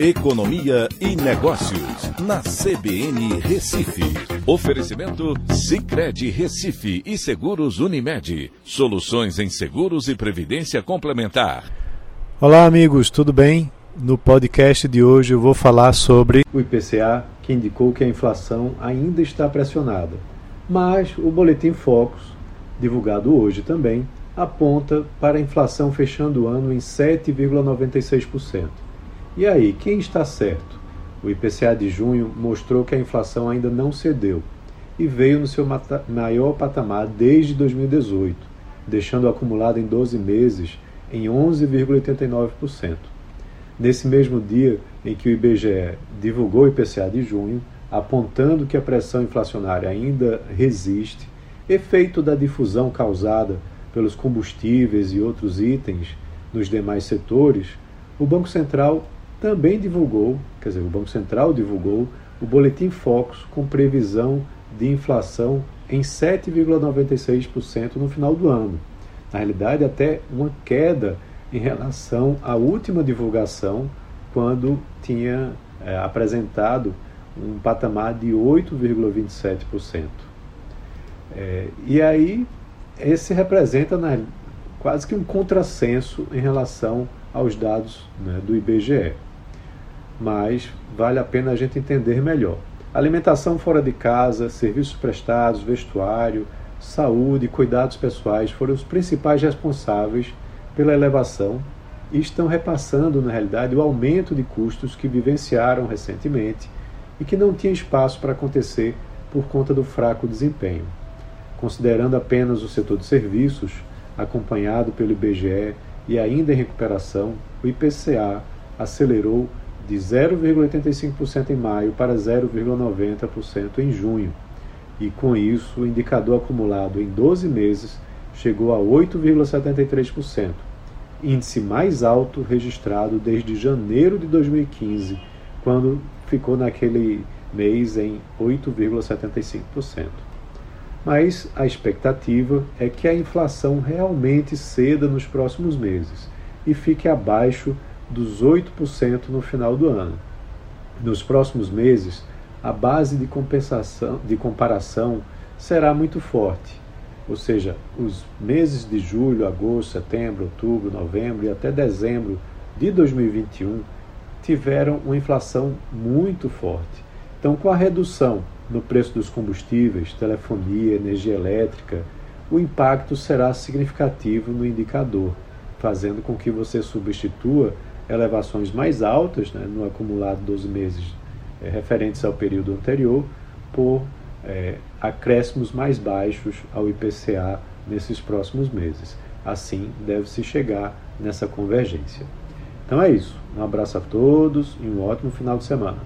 Economia e Negócios, na CBN Recife. Oferecimento Cicred Recife e Seguros Unimed. Soluções em seguros e previdência complementar. Olá, amigos, tudo bem? No podcast de hoje eu vou falar sobre o IPCA, que indicou que a inflação ainda está pressionada. Mas o Boletim Focus, divulgado hoje também, aponta para a inflação fechando o ano em 7,96%. E aí, quem está certo? O IPCA de junho mostrou que a inflação ainda não cedeu e veio no seu maior patamar desde 2018, deixando acumulado em 12 meses em 11,89%. Nesse mesmo dia em que o IBGE divulgou o IPCA de junho, apontando que a pressão inflacionária ainda resiste, efeito da difusão causada pelos combustíveis e outros itens nos demais setores, o Banco Central também divulgou, quer dizer, o Banco Central divulgou o Boletim Focus com previsão de inflação em 7,96% no final do ano. Na realidade, até uma queda em relação à última divulgação, quando tinha é, apresentado um patamar de 8,27%. É, e aí, esse representa né, quase que um contrassenso em relação aos dados né, do IBGE mas vale a pena a gente entender melhor. Alimentação fora de casa, serviços prestados, vestuário, saúde e cuidados pessoais foram os principais responsáveis pela elevação e estão repassando, na realidade, o aumento de custos que vivenciaram recentemente e que não tinha espaço para acontecer por conta do fraco desempenho. Considerando apenas o setor de serviços, acompanhado pelo IBGE e ainda em recuperação, o IPCA acelerou de 0,85% em maio para 0,90% em junho, e com isso o indicador acumulado em 12 meses chegou a 8,73%, índice mais alto registrado desde janeiro de 2015, quando ficou naquele mês em 8,75%. Mas a expectativa é que a inflação realmente ceda nos próximos meses e fique abaixo dos 8% no final do ano. Nos próximos meses, a base de compensação, de comparação será muito forte, ou seja, os meses de julho, agosto, setembro, outubro, novembro e até dezembro de 2021 tiveram uma inflação muito forte. Então, com a redução no preço dos combustíveis, telefonia, energia elétrica, o impacto será significativo no indicador, fazendo com que você substitua elevações mais altas né, no acumulado 12 meses é, referentes ao período anterior por é, acréscimos mais baixos ao IPCA nesses próximos meses. Assim, deve-se chegar nessa convergência. Então é isso. Um abraço a todos e um ótimo final de semana.